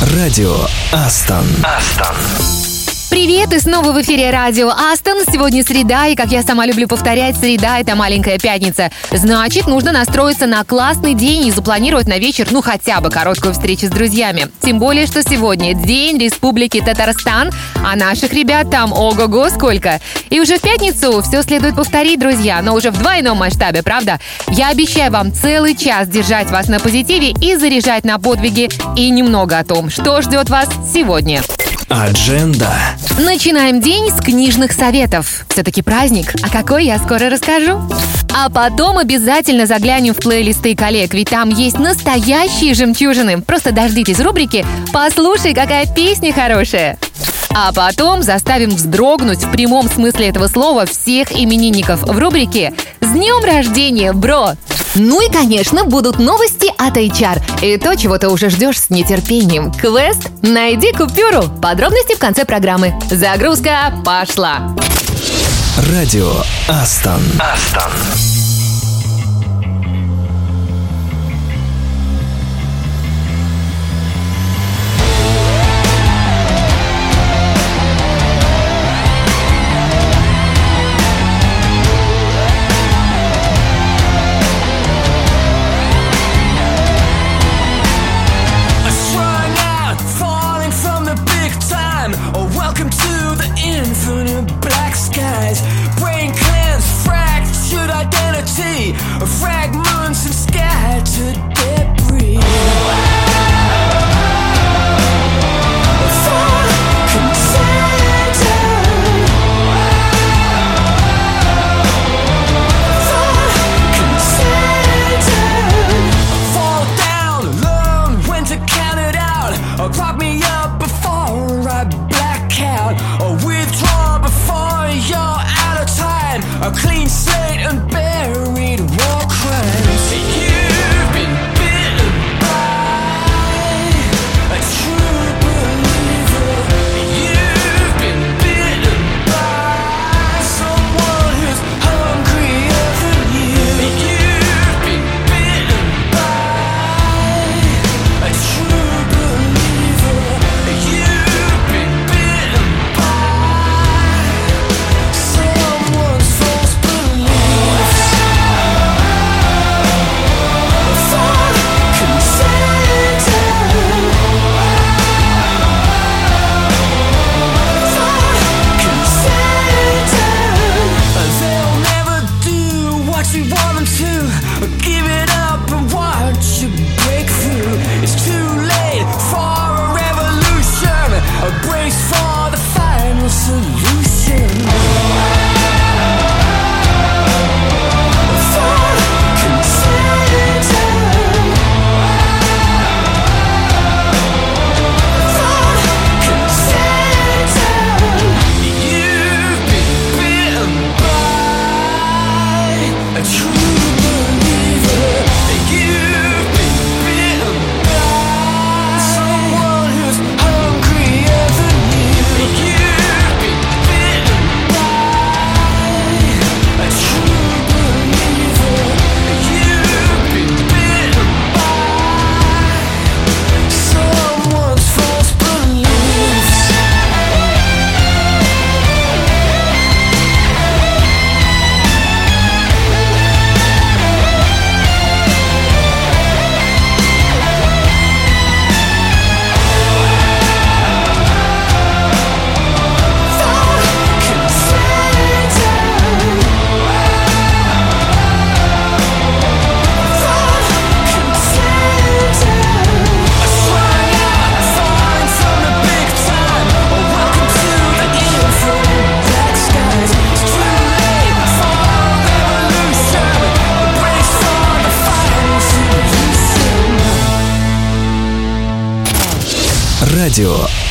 Радио Астон. Астон. Привет, и снова в эфире радио Астон. Сегодня среда, и, как я сама люблю повторять, среда — это маленькая пятница. Значит, нужно настроиться на классный день и запланировать на вечер, ну, хотя бы короткую встречу с друзьями. Тем более, что сегодня День Республики Татарстан, а наших ребят там ого-го сколько. И уже в пятницу все следует повторить, друзья, но уже в двойном масштабе, правда? Я обещаю вам целый час держать вас на позитиве и заряжать на подвиги и немного о том, что ждет вас сегодня. Адженда. Начинаем день с книжных советов. Все-таки праздник, а какой я скоро расскажу. А потом обязательно заглянем в плейлисты коллег, ведь там есть настоящие жемчужины. Просто дождитесь рубрики «Послушай, какая песня хорошая». А потом заставим вздрогнуть в прямом смысле этого слова всех именинников в рубрике «С днем рождения, бро!» Ну и, конечно, будут новости от HR. И то, чего ты уже ждешь с нетерпением. Квест «Найди купюру». Подробности в конце программы. Загрузка пошла. Радио Астон. Астон.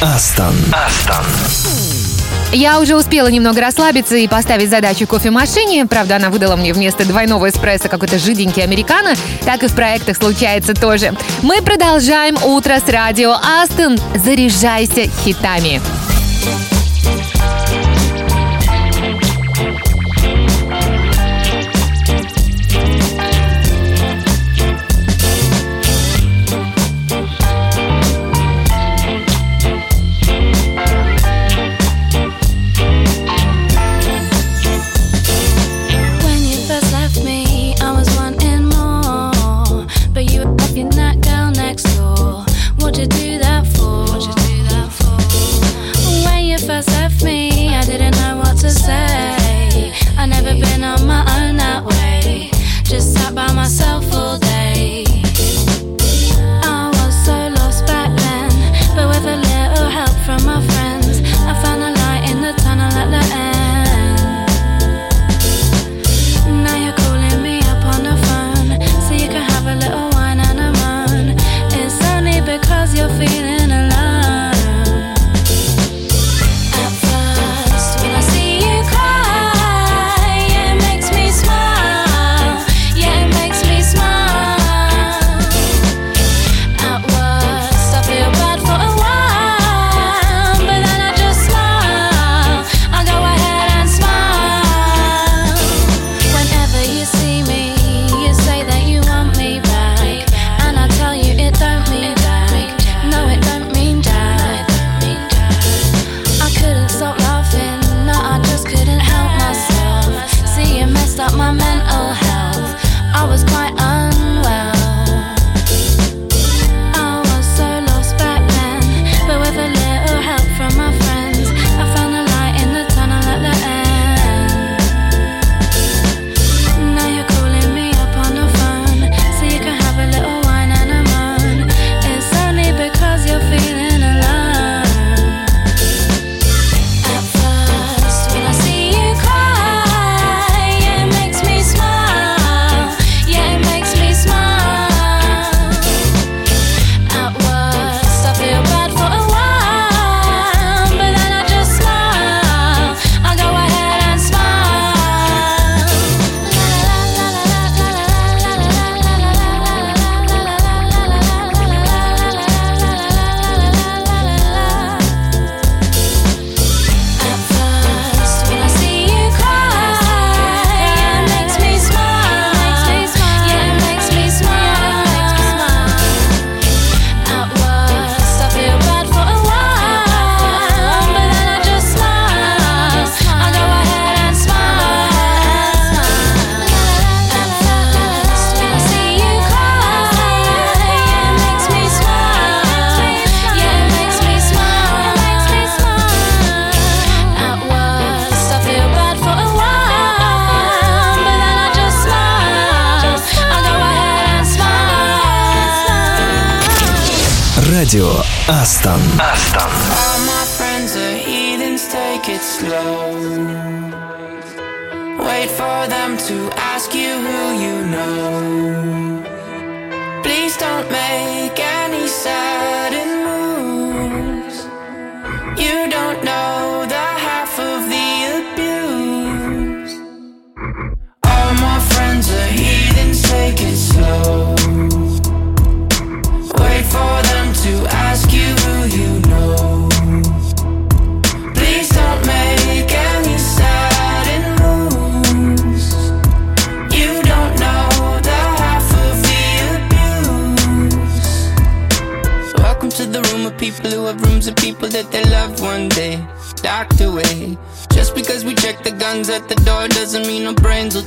Астон. Астон. Я уже успела немного расслабиться и поставить задачу кофемашине. Правда, она выдала мне вместо двойного эспрессо какой-то жиденький американо. Так и в проектах случается тоже. Мы продолжаем утро с радио Астон. Заряжайся хитами. Радио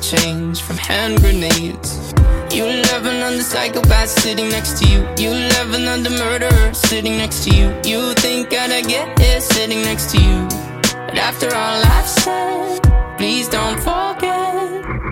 change from hand grenades. You love another psychopath sitting next to you. You love another murderer sitting next to you. You think I'd get here sitting next to you. But after all I've said, please don't forget.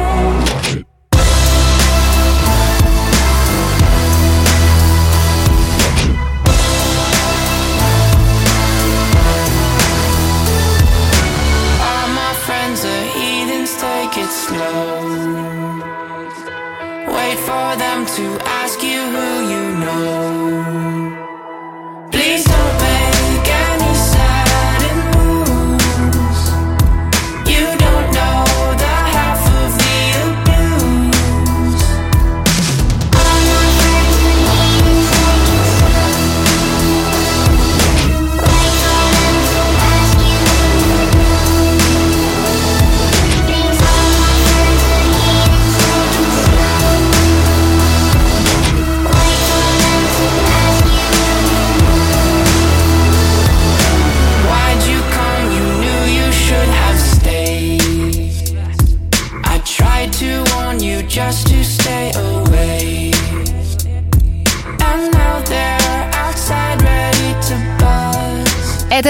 Wait for them to ask you who you know.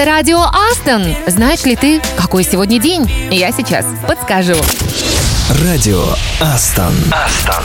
Это радио Астон. Знаешь ли ты, какой сегодня день? Я сейчас подскажу. Радио Астон. Астон.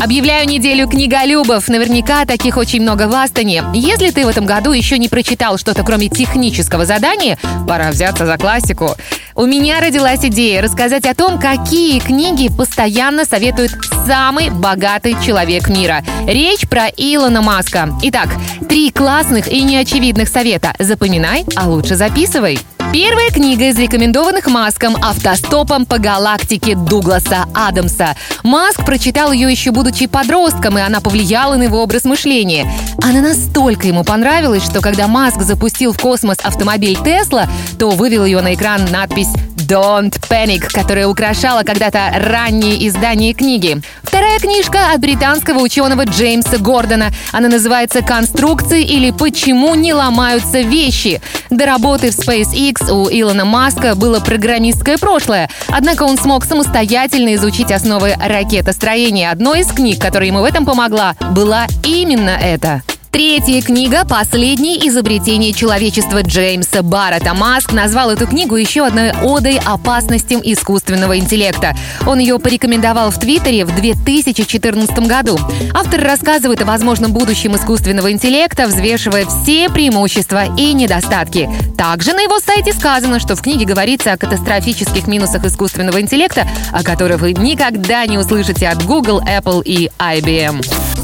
Объявляю неделю книголюбов. Наверняка таких очень много в Астоне. Если ты в этом году еще не прочитал что-то кроме технического задания, пора взяться за классику. У меня родилась идея рассказать о том, какие книги постоянно советует самый богатый человек мира. Речь про Илона Маска. Итак, три классных и неочевидных совета. Запоминай, а лучше записывай. Первая книга из рекомендованных Маском «Автостопом по галактике» Дугласа Адамса. Маск прочитал ее еще будучи подростком, и она повлияла на его образ мышления. Она настолько ему понравилась, что когда Маск запустил в космос автомобиль Тесла, то вывел ее на экран надпись Don't Panic, которая украшала когда-то ранние издания книги. Вторая книжка от британского ученого Джеймса Гордона. Она называется «Конструкции» или «Почему не ломаются вещи». До работы в SpaceX у Илона Маска было программистское прошлое, однако он смог самостоятельно изучить основы ракетостроения. Одной из книг, которая ему в этом помогла, была именно эта. Третья книга «Последнее изобретение человечества» Джеймса Баррета. Маск назвал эту книгу еще одной одой опасностям искусственного интеллекта. Он ее порекомендовал в Твиттере в 2014 году. Автор рассказывает о возможном будущем искусственного интеллекта, взвешивая все преимущества и недостатки. Также на его сайте сказано, что в книге говорится о катастрофических минусах искусственного интеллекта, о которых вы никогда не услышите от Google, Apple и IBM.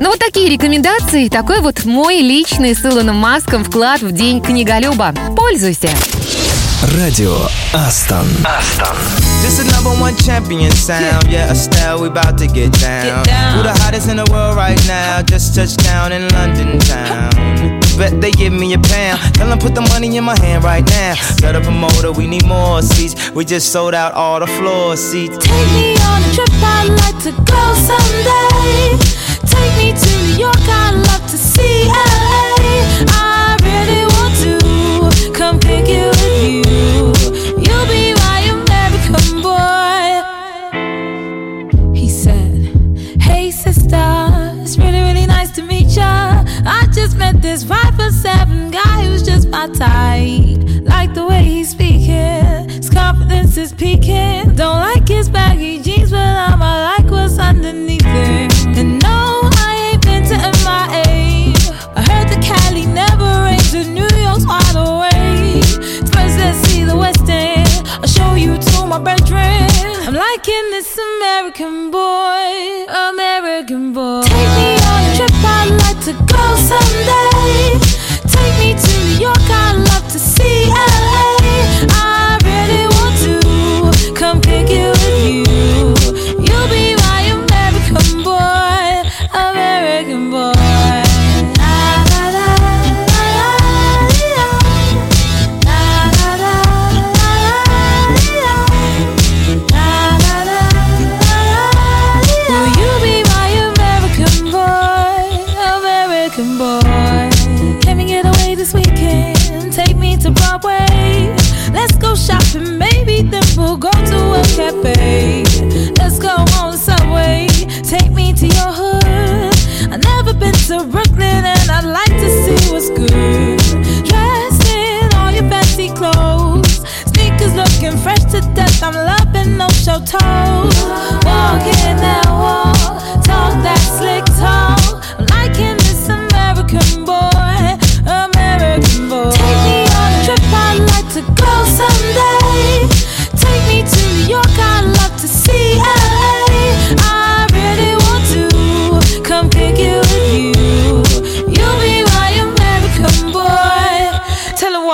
Ну вот такие рекомендации, такой вот мой личный с Илоном Маском вклад в День книголюба. Пользуйся! Радио Астон. Астон. This is number one champion sound. Yeah, Estelle, we about to get down. Get down. Who the hottest in the world right now? Just touched down in London town. bet they give me a pound. Tell them put the money in my hand right now. Set up a motor, we need more seats. We just sold out all the floor seats. Take me on a trip, I'd like to go someday. take me to New York. I love to see LA. I really want to come pick you with you. You be my American boy. He said, Hey, sister, it's really, really nice to meet ya. I just met this five or seven guy who's just my type. Like the way he's speaking, his confidence is peaking. Don't like his baggy jeans, but I'ma like what's underneath. I'm liking this American boy, American boy. Take me on a trip, I'd like to go someday. Take me to New York, I'd love to see LA. Dressed in all your fancy clothes. Sneakers looking fresh to death. I'm loving no show toes. Walking that walk, talk that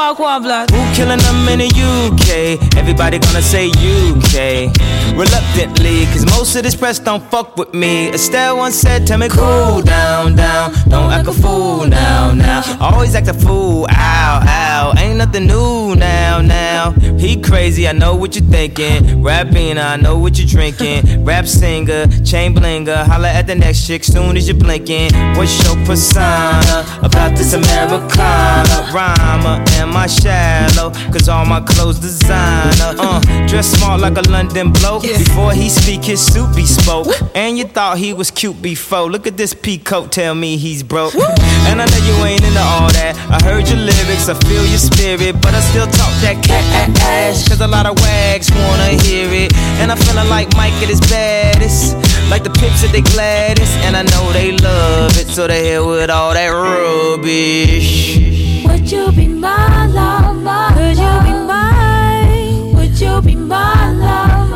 Walk one. Who killing them in the UK? Everybody gonna say UK. Reluctantly, cause most of this press don't fuck with me. Estelle once said, Tell me cool down, down. Don't act a fool now, now. Always act a fool, ow, ow. Ain't nothing new now, now. He crazy, I know what you're thinking. Rapping, I know what you're drinking. Rap singer, chain blinger. Holla at the next chick soon as you're blinking. What's your persona about this Americana? Rhymer, am I shallow? Cause all my clothes designer. Uh, dress smart like a London bloke. Before he speak, his suit be spoke. And you thought he was cute before. Look at this peacoat, tell me he's broke. And I know you ain't into all that. I heard your lyrics, I feel your spirit, but I still talk that cat ass. Cause a lot of wags wanna hear it. And I'm feeling like Mike at his baddest. Like the pips at they gladdest. And I know they love it, so they hell with all that rubbish. Would you be my lover? Could you be mine? Would you be my lover?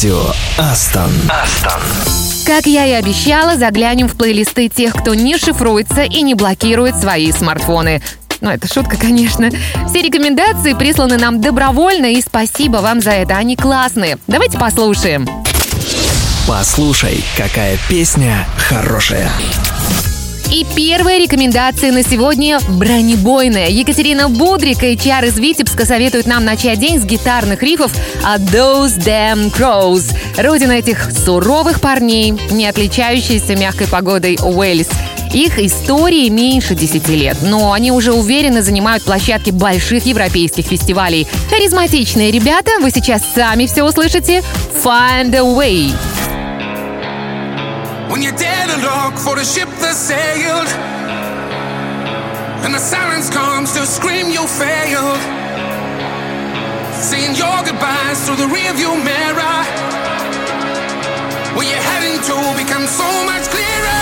Радио Астон. Астон. Как я и обещала, заглянем в плейлисты тех, кто не шифруется и не блокирует свои смартфоны. Ну, это шутка, конечно. Все рекомендации присланы нам добровольно, и спасибо вам за это. Они классные. Давайте послушаем. Послушай, какая песня хорошая. И первая рекомендация на сегодня – бронебойная. Екатерина Будрик и Чар из Витебска советуют нам начать день с гитарных рифов от Those Damn Crows. Родина этих суровых парней, не отличающаяся мягкой погодой Уэльс. Их истории меньше 10 лет, но они уже уверенно занимают площадки больших европейских фестивалей. Харизматичные ребята, вы сейчас сами все услышите. Find a way. When you dare to look for the ship that sailed, and the silence comes to scream you failed. Saying your goodbyes through the rearview mirror. Where you're heading to becomes so much clearer.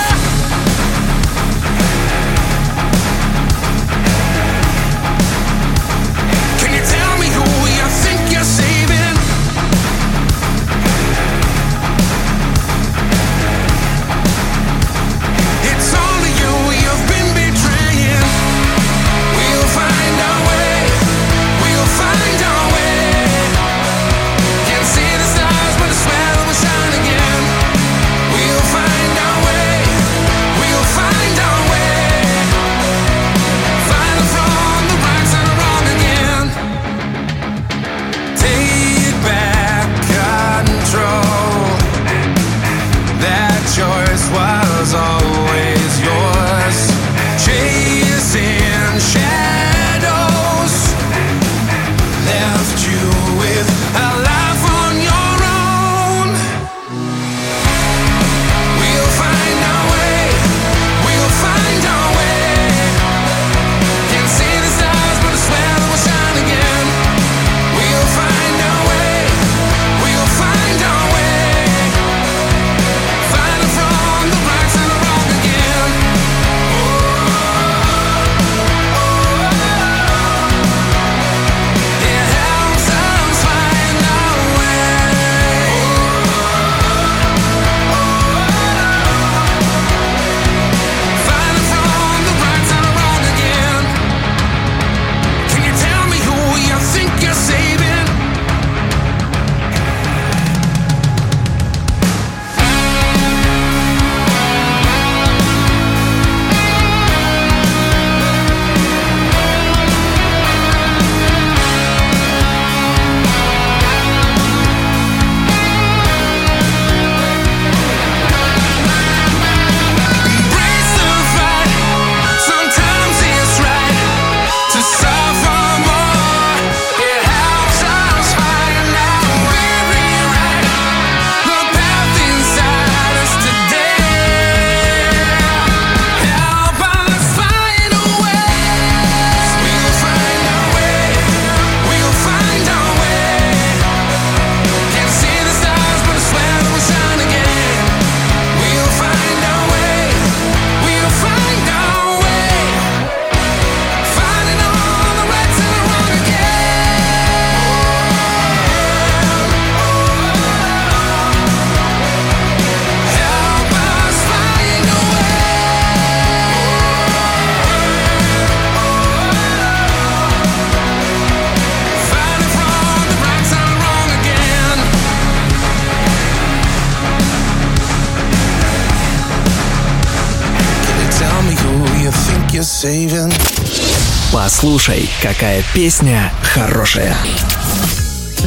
Послушай, какая песня хорошая.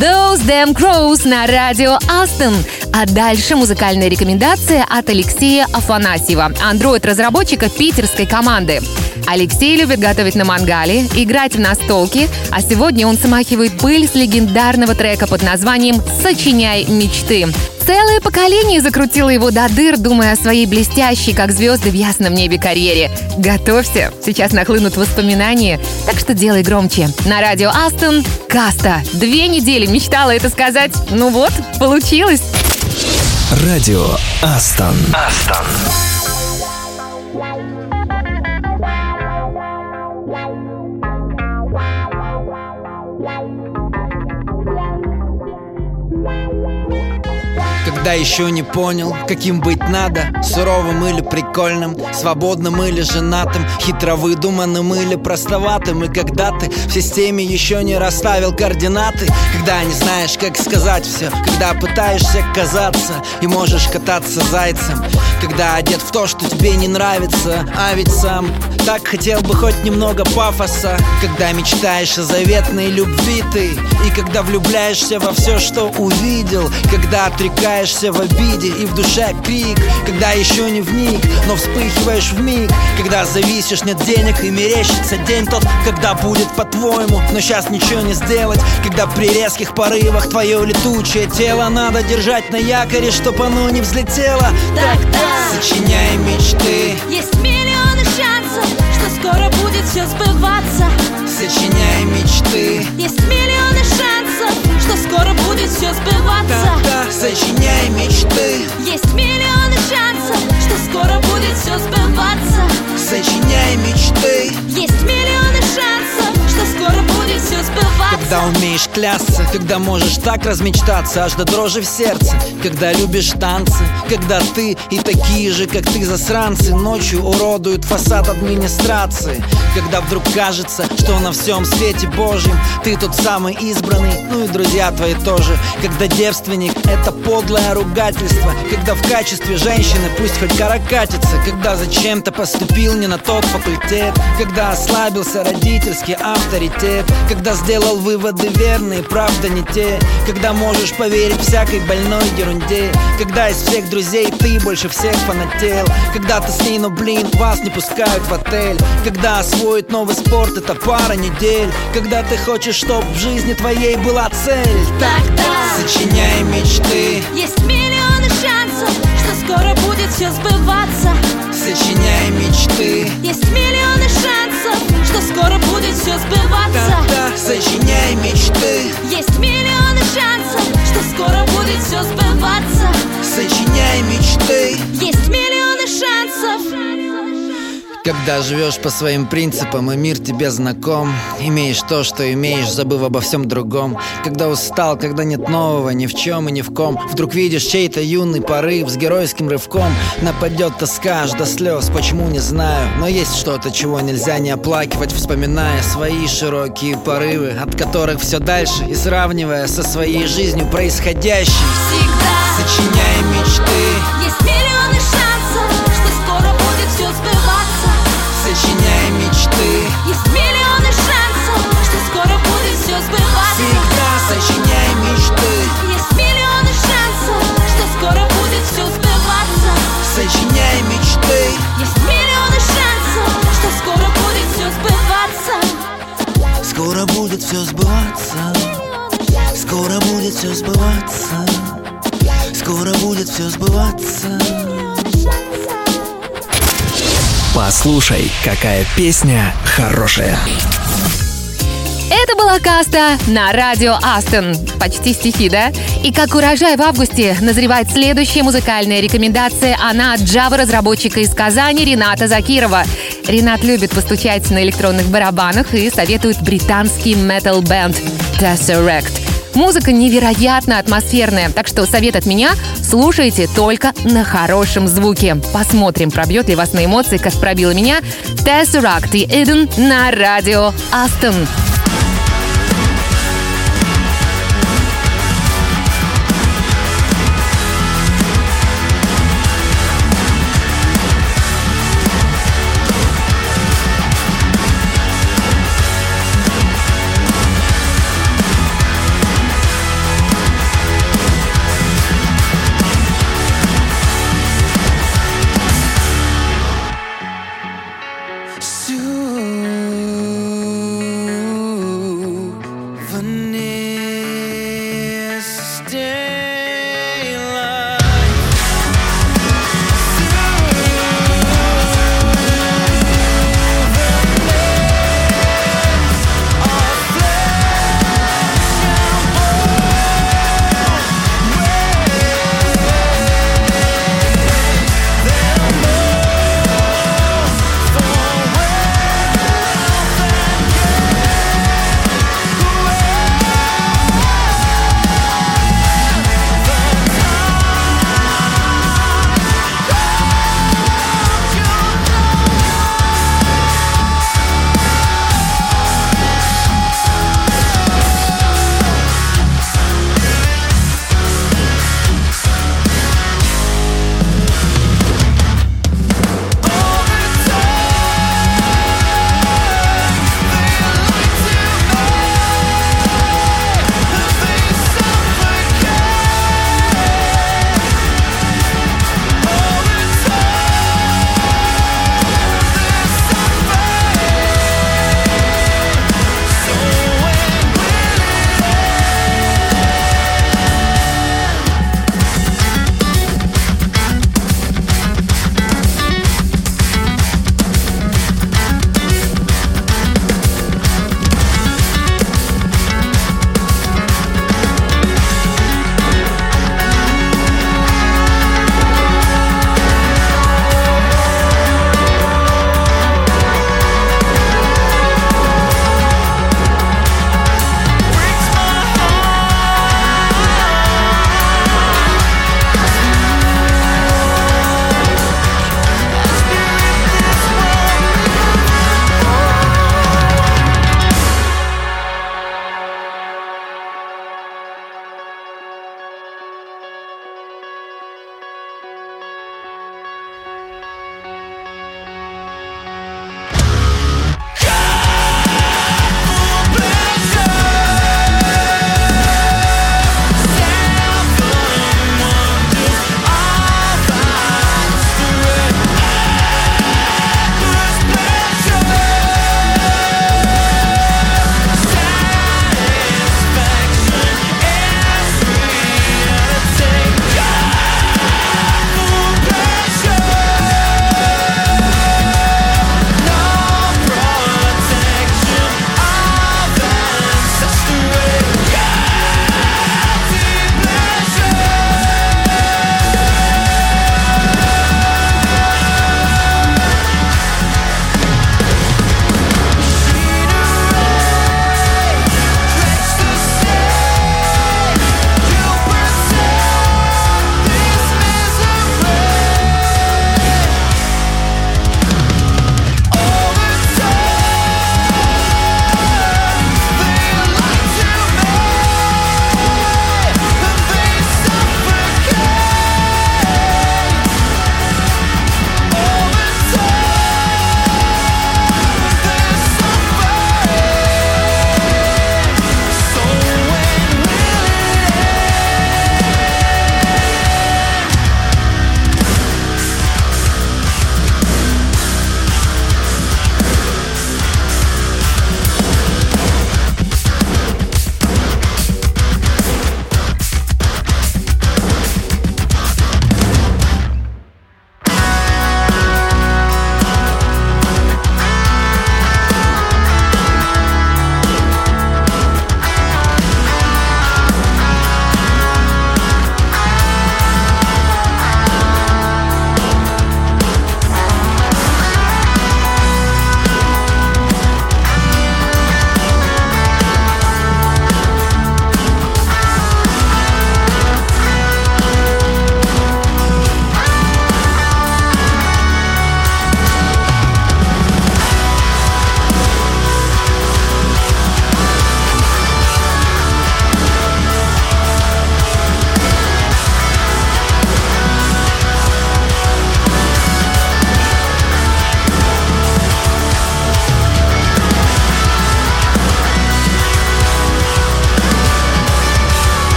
Those Damn Crows на радио Астон. А дальше музыкальная рекомендация от Алексея Афанасьева, андроид-разработчика питерской команды. Алексей любит готовить на мангале, играть в настолки, а сегодня он смахивает пыль с легендарного трека под названием «Сочиняй мечты». Целое поколение закрутило его до дыр, думая о своей блестящей, как звезды в ясном небе карьере. Готовься, сейчас нахлынут воспоминания, так что делай громче. На радио Астон Каста. Две недели мечтала это сказать. Ну вот, получилось. Радио Астон. Астон. Когда еще не понял, каким быть надо. Суровым или прикольным, свободным или женатым Хитро выдуманным или простоватым. И когда ты в системе еще не расставил координаты Когда не знаешь, как сказать все Когда пытаешься казаться и можешь кататься зайцем Когда одет в то, что тебе не нравится А ведь сам так хотел бы хоть немного пафоса Когда мечтаешь о заветной любви ты И когда влюбляешься во все, что увидел Когда отрекаешься в обиде и в душе крик Когда еще не в миг, но вспыхиваешь в миг Когда зависишь нет денег и мерещится день тот Когда будет по-твоему, но сейчас ничего не сделать Когда при резких порывах твое летучее тело Надо держать на якоре, чтоб оно не взлетело. Тогда Сочиняй мечты, есть миллионы шансов, что скоро будет все сбываться. сочиняй мечты Есть миллионы шансов, что скоро будет все сбываться. Да-да, сочиняй мечты, Есть миллионы шансов, что скоро будет все сбываться. сочиняй мечты Есть миллионы шансов, что скоро будет все сбываться. Когда умеешь клясться, когда можешь так размечтаться Аж до дрожи в сердце, когда любишь танцы Когда ты и такие же, как ты засранцы Ночью уродуют фасад администрации Когда вдруг кажется, что на всем свете Божьем Ты тот самый избранный, ну и друзья твои тоже. Когда девственник — это подлое ругательство. Когда в качестве женщины пусть хоть гора катится Когда зачем-то поступил не на тот факультет. Когда ослабился родительский авторитет. Когда сделал выводы верные, правда не те. Когда можешь поверить всякой больной ерунде. Когда из всех друзей ты больше всех фанател. Когда ты с ней, но блин, вас не пускают в отель. Когда освоить новый спорт это пара недель. Когда ты хочешь, чтоб в жизни твоей была цель Тогда Сочиняй мечты, есть миллионы шансов, что скоро будет все сбываться. сочиняй мечты Есть миллионы шансов, что скоро будет все сбываться. Да-да, сочиняй мечты, Есть миллионы шансов, что скоро будет все сбываться. сочиняй мечты Есть миллионы шансов. Когда живешь по своим принципам и мир тебе знаком Имеешь то, что имеешь, забыв обо всем другом. Когда устал, когда нет нового ни в чем и ни в ком Вдруг видишь чей-то юный порыв с геройским рывком. Нападет тоска аж до слез, почему не знаю. Но есть что-то, чего нельзя не оплакивать Вспоминая свои широкие порывы От которых все дальше и сравнивая со своей жизнью происходящей. Всегда Сочиняй мечты, есть миллионы миллионы шансов, что скоро будет все сбываться. Всегда сочиняй мечты Есть миллионы шансов, что скоро будет все сбываться. Сочиняй мечты Есть миллионы шансов, что скоро будет все сбываться. Скоро будет все сбываться Скоро будет все сбываться Скоро будет все сбываться Послушай, какая песня хорошая. Это была каста на радио Астон. Почти стихи, да? И как урожай в августе назревает следующая музыкальная рекомендация. Она от Java-разработчика из Казани Рената Закирова. Ренат любит постучать на электронных барабанах и советует британский метал-бенд Tesseract. Музыка невероятно атмосферная, так что совет от меня – слушайте только на хорошем звуке. Посмотрим, пробьет ли вас на эмоции, как пробила меня Tesseract и Eden на радио Астон.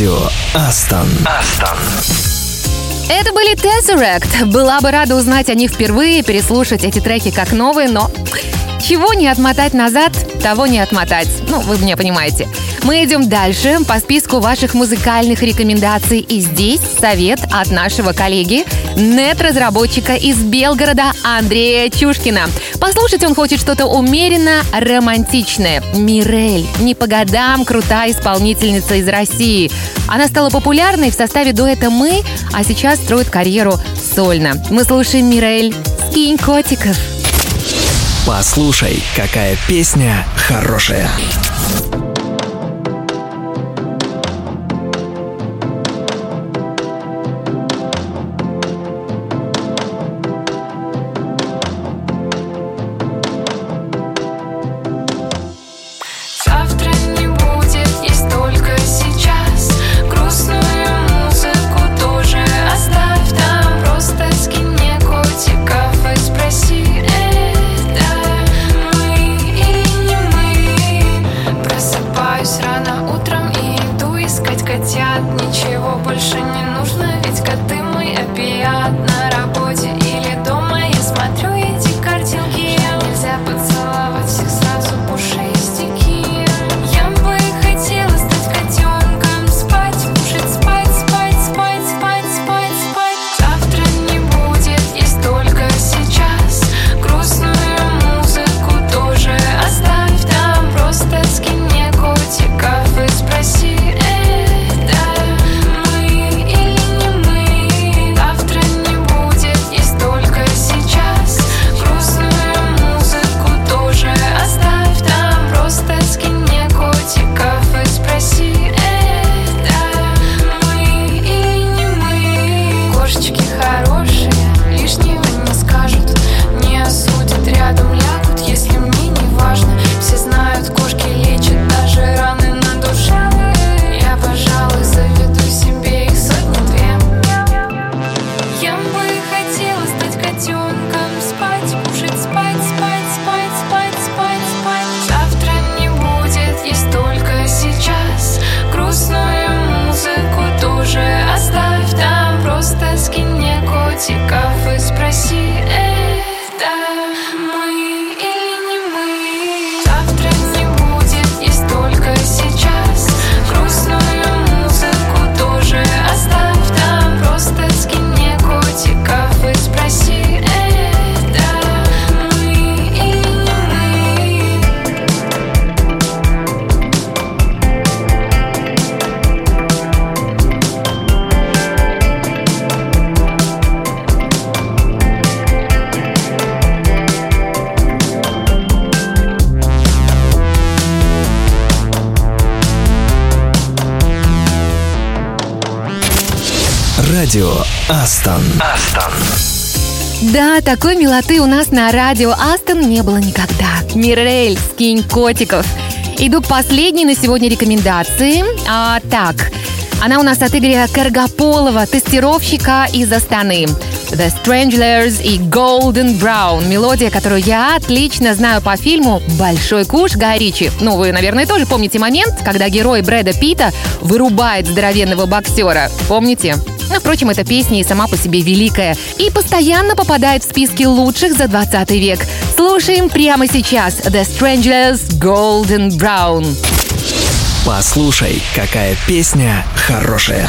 Радио Астон. Астон. Это были Tesseract. Была бы рада узнать о них впервые, переслушать эти треки как новые, но чего не отмотать назад, того не отмотать. Ну, вы меня понимаете. Мы идем дальше по списку ваших музыкальных рекомендаций. И здесь совет от нашего коллеги, нет-разработчика из Белгорода Андрея Чушкина. Послушать он хочет что-то умеренно романтичное. Мирель. Не по годам крутая исполнительница из России. Она стала популярной в составе дуэта «Мы», а сейчас строит карьеру сольно. Мы слушаем Мирель «Скинь котиков». Послушай, какая песня хорошая. Астон. Астон. Да, такой милоты у нас на радио Астон не было никогда. Мирель, скинь котиков. Иду к последней на сегодня рекомендации. А, так, она у нас от Игоря Каргополова, тестировщика из Астаны. The Stranglers и Golden Brown. Мелодия, которую я отлично знаю по фильму «Большой куш» Гая Ричи. Ну, вы, наверное, тоже помните момент, когда герой Брэда Питта вырубает здоровенного боксера. Помните? Впрочем, эта песня и сама по себе великая и постоянно попадает в списки лучших за 20 век. Слушаем прямо сейчас The Stranglers Golden Brown. Послушай, какая песня хорошая.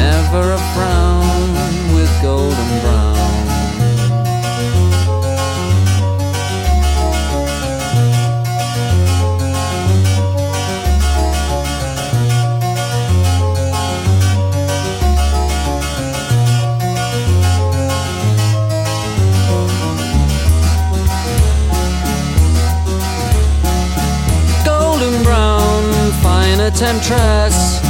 never a frown with golden brown. Golden brown, fine temptress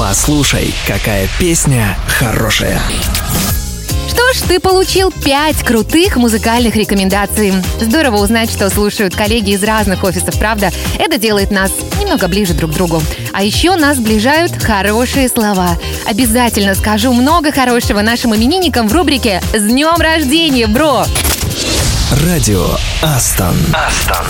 Послушай, какая песня хорошая. Что ж, ты получил пять крутых музыкальных рекомендаций. Здорово узнать, что слушают коллеги из разных офисов, правда? Это делает нас немного ближе друг к другу. А еще нас ближают хорошие слова. Обязательно скажу много хорошего нашим именинникам в рубрике «С днем рождения, бро!» Радио Астон. Астон.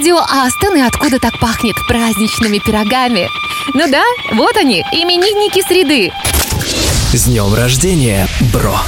радио Астон и откуда так пахнет праздничными пирогами. Ну да, вот они, именинники среды. С днем рождения, бро!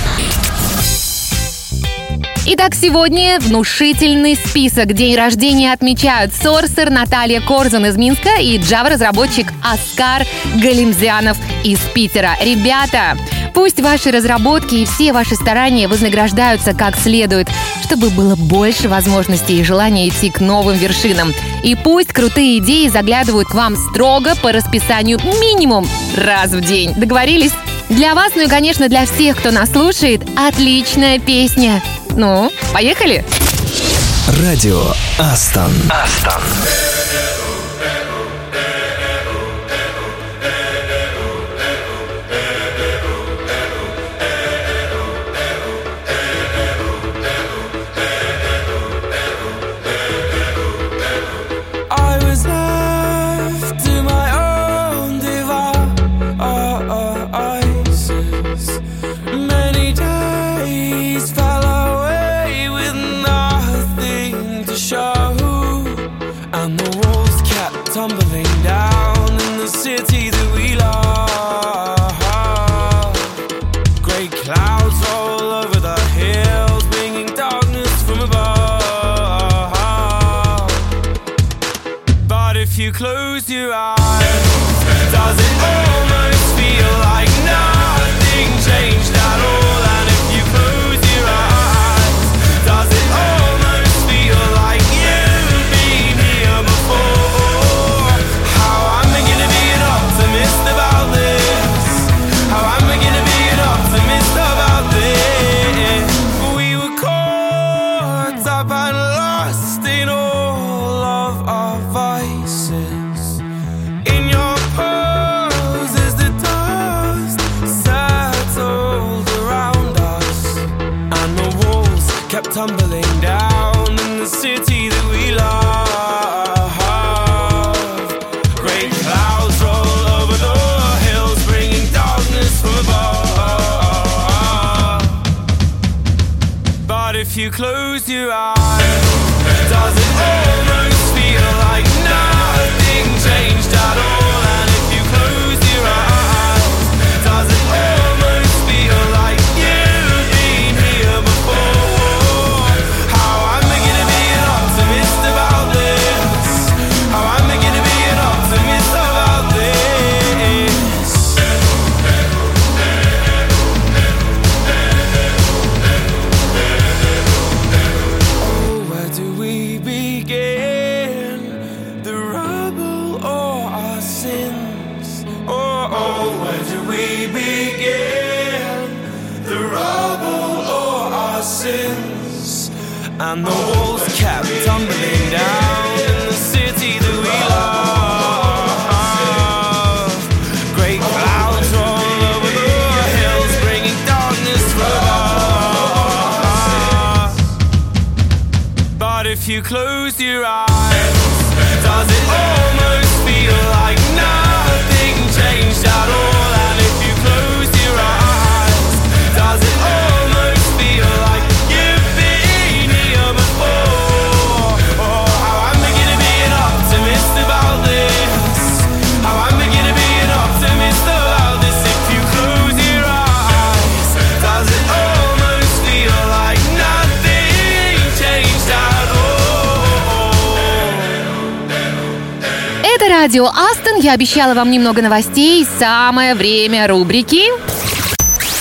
Итак, сегодня внушительный список. День рождения отмечают Сорсер Наталья Корзун из Минска и Java-разработчик Аскар Галимзянов из Питера. Ребята, Пусть ваши разработки и все ваши старания вознаграждаются как следует, чтобы было больше возможностей и желания идти к новым вершинам. И пусть крутые идеи заглядывают к вам строго по расписанию минимум раз в день. Договорились? Для вас, ну и, конечно, для всех, кто нас слушает, отличная песня. Ну, поехали! Радио Астон. Астон. you close your eyes? Does it hurt? our And the walls kept tumbling down In the city that we love. Great clouds roll over the hills Bringing darkness from But if you close радио Астон. Я обещала вам немного новостей. Самое время рубрики...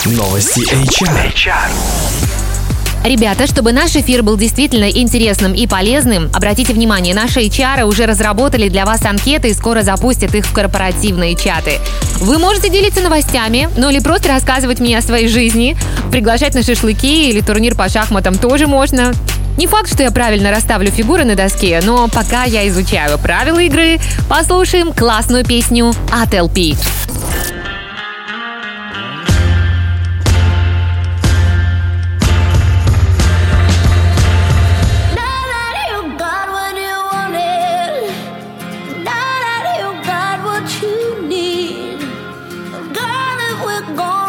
Новости HR. HR. Ребята, чтобы наш эфир был действительно интересным и полезным, обратите внимание, наши HR уже разработали для вас анкеты и скоро запустят их в корпоративные чаты. Вы можете делиться новостями, ну или просто рассказывать мне о своей жизни, приглашать на шашлыки или турнир по шахматам тоже можно. Не факт, что я правильно расставлю фигуры на доске, но пока я изучаю правила игры, послушаем классную песню от LP. Now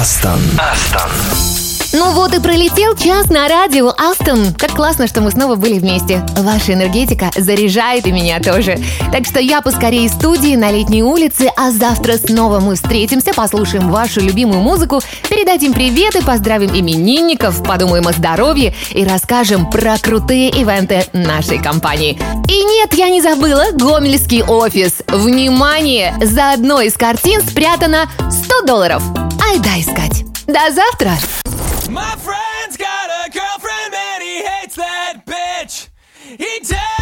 Астон. Астон. Ну вот и пролетел час на радио Астон. Как классно, что мы снова были вместе. Ваша энергетика заряжает и меня тоже. Так что я поскорее из студии на летней улице, а завтра снова мы встретимся, послушаем вашу любимую музыку, передадим привет и поздравим именинников, подумаем о здоровье и расскажем про крутые ивенты нашей компании. И нет, я не забыла Гомельский офис. Внимание! За одной из картин спрятано 100 долларов. Айда искать. До завтра! My friend's got a girlfriend and he hates that bitch. He tells